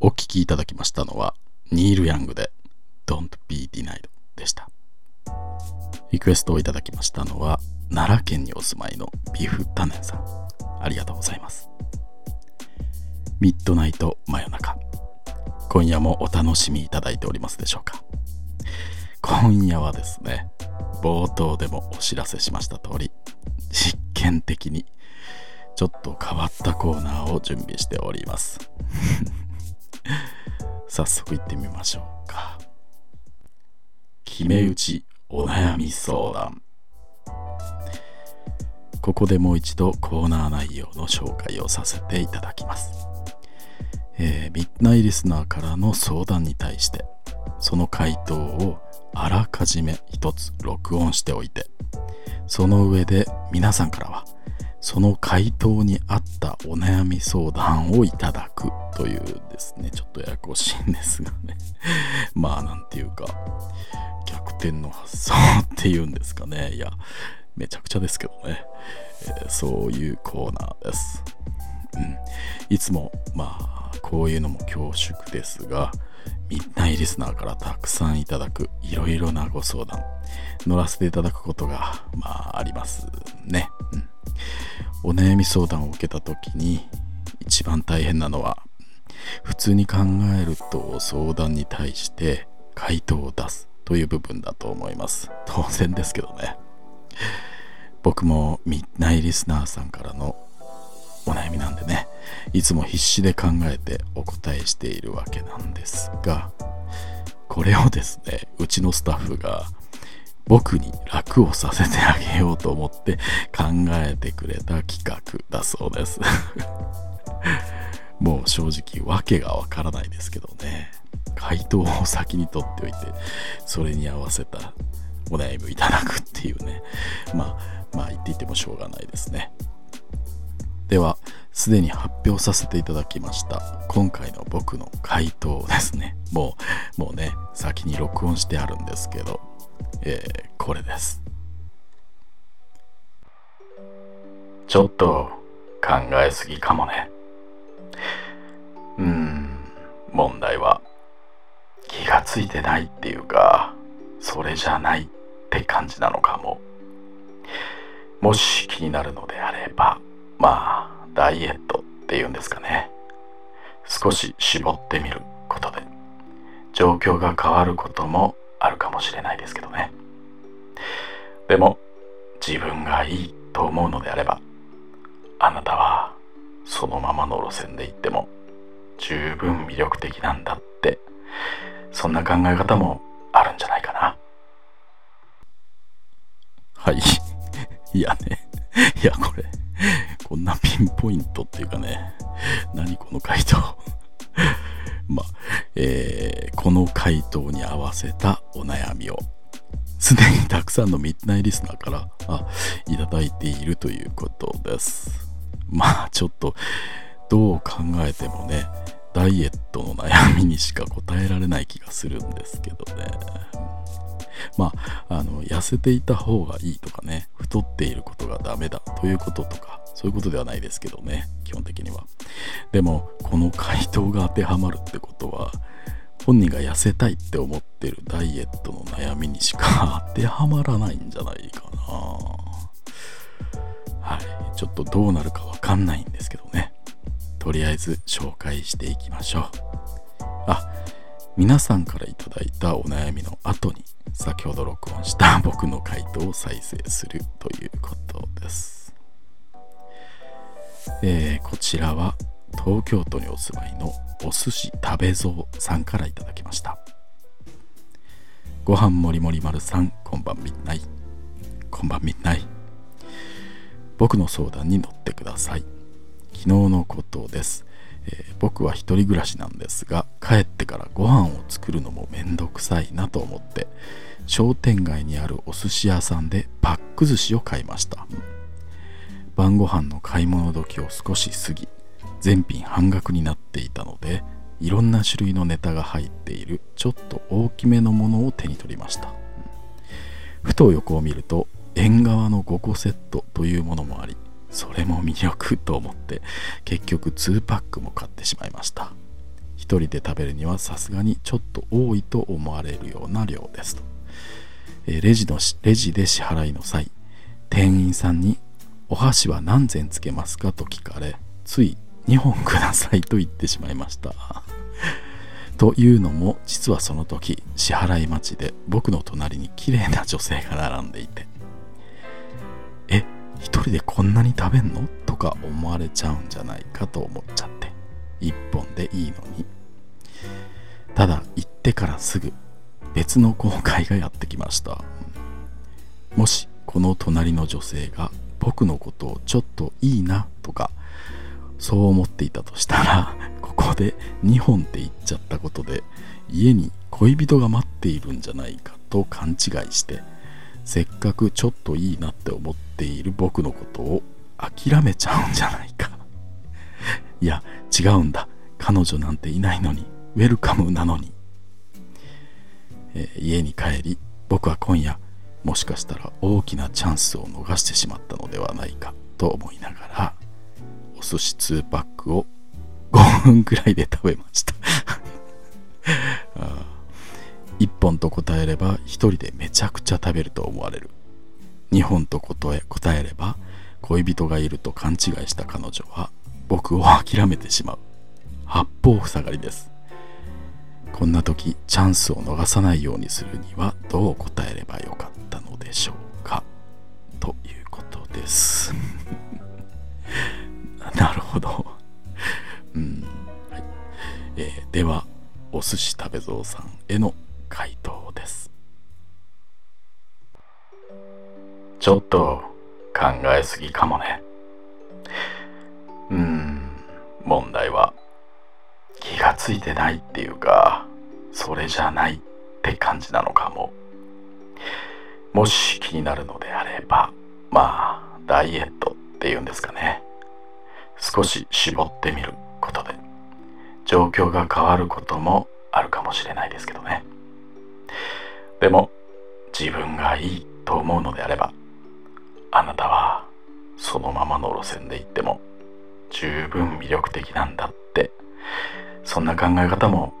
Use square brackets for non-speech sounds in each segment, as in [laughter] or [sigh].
お聴きいただきましたのはニール・ヤングで Don't Be Denied でした。リクエストをいただきましたのは奈良県にお住まいのビフタネンさん。ありがとうございます。ミッドナイト真夜中。今夜もお楽しみいただいておりますでしょうか。今夜はですね冒頭でもお知らせしました通り実験的にちょっと変わったコーナーを準備しております。早速行ってみましょうか。決め打ちお悩み相談。ここでもう一度コーナー内容の紹介をさせていただきます、えー、ミッドナイリスナーからの相談に対してその回答をあらかじめ一つ録音しておいてその上で皆さんからはその回答に合ったお悩み相談をいただくというですね、ちょっとややこしいんですがね。[laughs] まあなんていうか、逆転の発想っていうんですかね。いや、めちゃくちゃですけどね。えー、そういうコーナーです。うん。いつも、まあ、こういうのも恐縮ですが、ミッナイリスナーからたくさんいただくいろいろなご相談、乗らせていただくことが、まあ、ありますね。うんお悩み相談を受けた時に一番大変なのは普通に考えると相談に対して回答を出すという部分だと思います。当然ですけどね。僕もミッナイリスナーさんからのお悩みなんでねいつも必死で考えてお答えしているわけなんですがこれをですねうちのスタッフが僕に楽をさせてあげようと思って考えてくれた企画だそうです。[laughs] もう正直訳がわからないですけどね。回答を先に取っておいてそれに合わせたお悩みをいただくっていうね。まあまあ言っていてもしょうがないですね。ではすでに発表させていただきました今回の僕の回答ですね。もうもうね先に録音してあるんですけど。えー、これです。ちょっと考えすぎかもね。うん問題は気がついてないっていうかそれじゃないって感じなのかも。もし気になるのであればまあダイエットっていうんですかね。少し絞ってみることで状況が変わることもあるかもしれないですけどね。でも自分がいいと思うのであればあなたはそのままの路線で行っても十分魅力的なんだってそんな考え方もあるんじゃないかな。はい。[laughs] いやね。いやこれこんなピンポイントっていうかね。何この回答。まあ、えー、この回答に合わせたお悩みをすでにたくさんのミッドナイリスナーからあいただいているということです。まあちょっとどう考えてもねダイエットの悩みにしか答えられない気がするんですけどね。まああの痩せていた方がいいとかね太っていることがダメだということとかそういうことではないですけどね基本的には。でもこの回答が当てはまるってことは本人が痩せたいって思ってるダイエットの悩みにしか当てはまらないんじゃないかな。はい。ちょっとどうなるかわかんないんですけどね。とりあえず紹介していきましょう。あ皆さんから頂いたお悩みの後に先ほど録音した僕の回答を再生するということです。えー、こちらは東京都にお住まいのお寿司食べぞうさんからいただきました。ご飯もりもり丸さんこんばんみんない。こんばんみんない。僕の相談に乗ってください。昨日のことです、えー、僕は一人暮らしなんですが帰ってからご飯を作るのもめんどくさいなと思って商店街にあるお寿司屋さんでパック寿司を買いました。晩ご飯の買い物時を少し過ぎ全品半額になっていたのでいろんな種類のネタが入っているちょっと大きめのものを手に取りました。ふと横を見ると縁側の5個セットというものもありそれも魅力と思って結局2パックも買ってしまいました。一人で食べるにはさすがにちょっと多いと思われるような量ですと、えレジのレジで支払いの際店員さんに「お箸は何膳つけますか?」と聞かれつい2本くださいと言ってしまいました。[laughs] というのも実はその時支払い待ちで僕の隣に綺麗な女性が並んでいて。え一人でこんなに食べんの？とか思われちゃうんじゃないかと思っちゃって。一本でいいのに。ただ行ってからすぐ別の後悔がやってきました。もしこの隣の女性が僕のことをちょっといいなとかそう思っていたとしたら [laughs] ここで2本って言っちゃったことで家に恋人が待っているんじゃないかと勘違いしてせっかくちょっといいなって思っている僕のことを諦めちゃうんじゃないか。[laughs] いや違うんだ。彼女なんていないのに。ウェルカムなのに、えー、家に帰り僕は今夜もしかしたら大きなチャンスを逃してしまったのではないかと思いながらお寿司2パックを5分くらいで食べました。[laughs] 1本と答えれば1人でめちゃくちゃ食べると思われる。2本と答え答えれば恋人がいると勘違いした彼女は僕を諦めてしまう。八方塞がりです。こんな時チャンスを逃さないようにするにはどう答えればよかったのでしょうか？ということです。[laughs] なるほど。うん。はい。えー、ではお寿司食べぞうさんへの回答です。ちょっと考えすぎかもね。うん。問題は気がついてないっていうか。れじゃないって感じなのかも。もし気になるのであればまあダイエットっていうんですかね。少し絞ってみることで状況が変わることもあるかもしれないですけどね。でも自分がいいと思うのであればあなたはそのままの路線で行っても十分魅力的なんだってそんな考え方も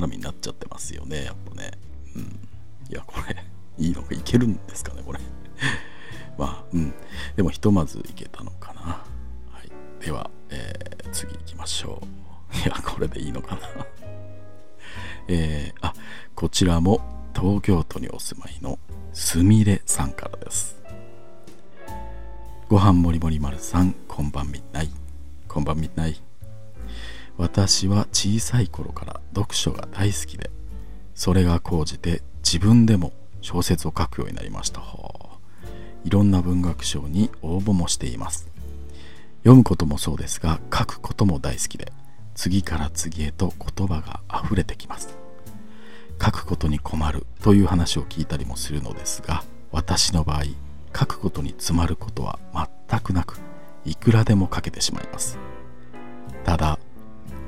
絡みになっちゃってますよねやっぱね。うん。いやこれいいのかいけるんですかねこれ。[laughs] まあうん。でもひとまずいけたのかな。はい。では、えー、次行きましょう。[laughs] いやこれでいいのかな。[laughs] えー、あこちらも東京都にお住まいのすみれさんからです。ご飯もりもり丸さんこんばんみない。こんばんみない。私は小さい頃から読書が大好きでそれが高じて自分でも小説を書くようになりました。いろんな文学賞に応募もしています。読むこともそうですが書くことも大好きで次から次へと言葉が溢れてきます。書くことに困るという話を聞いたりもするのですが私の場合書くことに詰まることは全くなくいくらでも書けてしまいます。ただ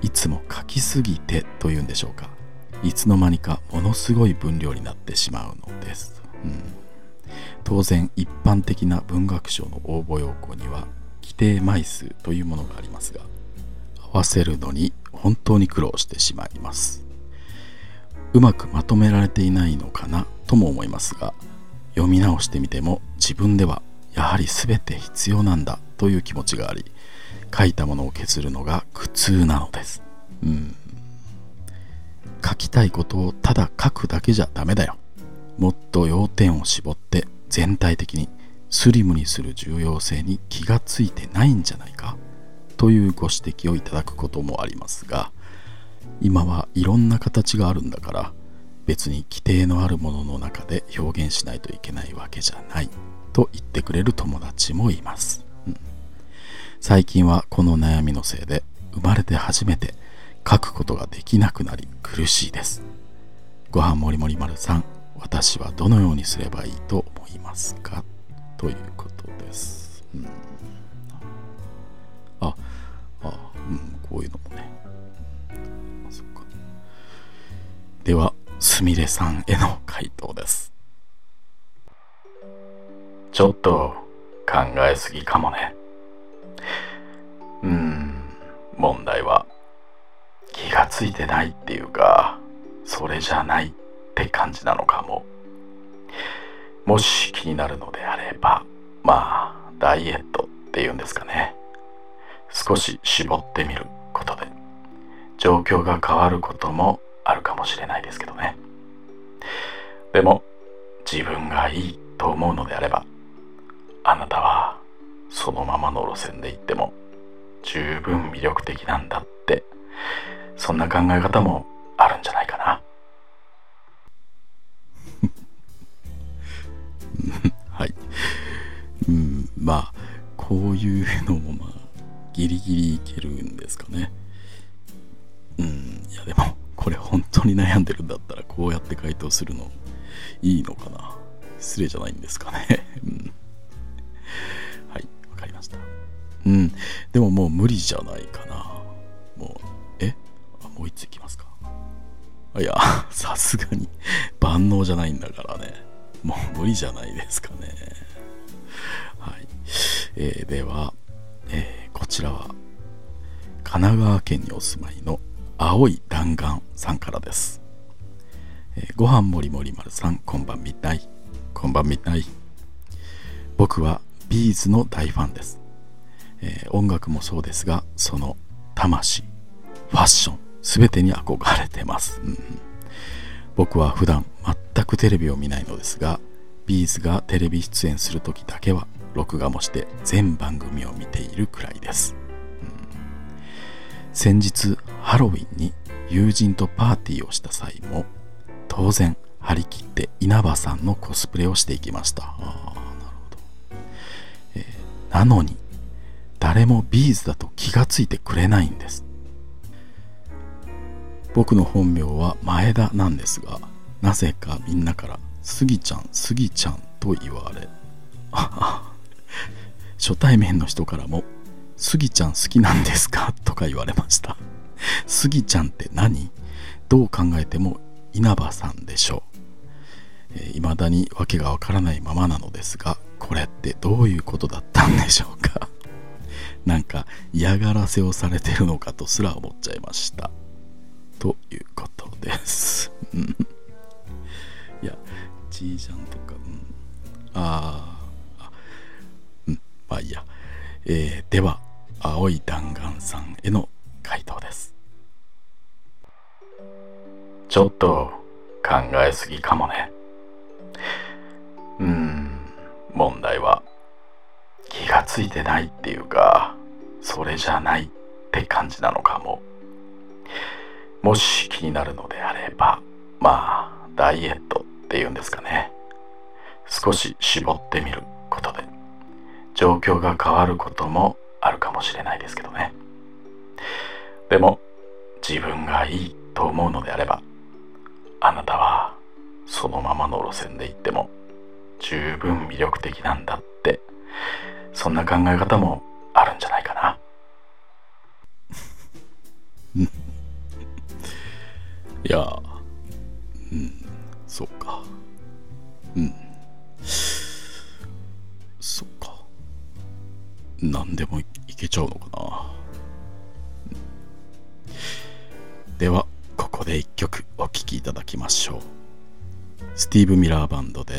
いつも書きすぎてというんでしょうか。いつの間にかものすごい分量になってしまうのです、うん、当然一般的な文学賞の応募要項には規定枚数というものがありますが合わせるのに本当に苦労してしまいます。うまくまとめられていないのかなとも思いますが読み直してみても自分ではやはり全て必要なんだという気持ちがあり書いたものを削るのが苦痛なのです。うん。書きたいことをただ書くだけじゃダメだよ。もっと要点を絞って全体的にスリムにする重要性に気がついてないんじゃないか。というご指摘をいただくこともありますが今はいろんな形があるんだから別に規定のあるものの中で表現しないといけないわけじゃない。と言ってくれる友達もいます、最近はこの悩みのせいで生まれて初めて書くことができなくなり苦しいです。ご飯もりもり丸さん私はどのようにすればいいと思いますか？ということです、うん、ああうんこういうのもね、そっか。ではすみれさんへの回答です。ちょっと考えすぎかもね。問題は気がついてないっていうかそれじゃないって感じなのかも。もし気になるのであればまあダイエットっていうんですかね。少し絞ってみることで状況が変わることもあるかもしれないですけどね。でも自分がいいと思うのであればあなたはそのままの路線で行っても十分魅力的なんだって。そんな考え方もあるんじゃないかな。[laughs] はい。うんまあこういうのもまあギリギリいけるんですかね。うんいやでもこれ本当に悩んでるんだったらこうやって回答するのいいのかな。失礼じゃないんですかね、[laughs] うん、うんでももう無理じゃないかなもうえ？あもう一ついきますかいや [laughs] さすがに万能じゃないんだからねもう無理じゃないですかねはい、えー、では、えー、こちらは神奈川県にお住まいの青い弾丸さんからです。えー、ご飯もりもり丸さん、こんばんみたい。こんばんみたい。僕はビーズの大ファンです。えー、音楽もそうですが、その魂、ファッション、すべてに憧れてます、うん。僕は普段全くテレビを見ないのですが、ビーズがテレビ出演する時だけは録画もして全番組を見ているくらいです。うん先日ハロウィンに友人とパーティーをした際も当然張り切って稲葉さんのコスプレをしていきましたあなるほど、えー、なのに誰もビーズだと気がついてくれないんです僕の本名は前田なんですがなぜかみんなからスギちゃんスギちゃんと言われ [laughs] 初対面の人からもスギちゃん好きなんですか？とか言われました。スギちゃんって何？どう考えても稲葉さんでしょう。えー、未だに訳がわからないままなのですが、これってどういうことだったんでしょうか？なんか嫌がらせをされてるのかとすら思っちゃいました。ということです。いや、じいちゃんとか、うん、ああ、うん、まあいいや。えー、では、青い弾丸さんへの回答ですちょっと考えすぎかもねうん問題はついてないっていうかそれじゃないって感じなのかも。もし気になるのであればまあダイエットっていうんですかね。少し絞ってみることで状況が変わることもあるかもしれないですけどね。でも自分がいいと思うのであればあなたはそのままの路線で行っても十分魅力的なんだってそんな考え方もあるんじゃないかな。いや。うん。そっか。うん。そっか。何でもいけちゃうのかな。ではここで一曲お聴きいただきましょう。スティーブ・ミラーバンドで・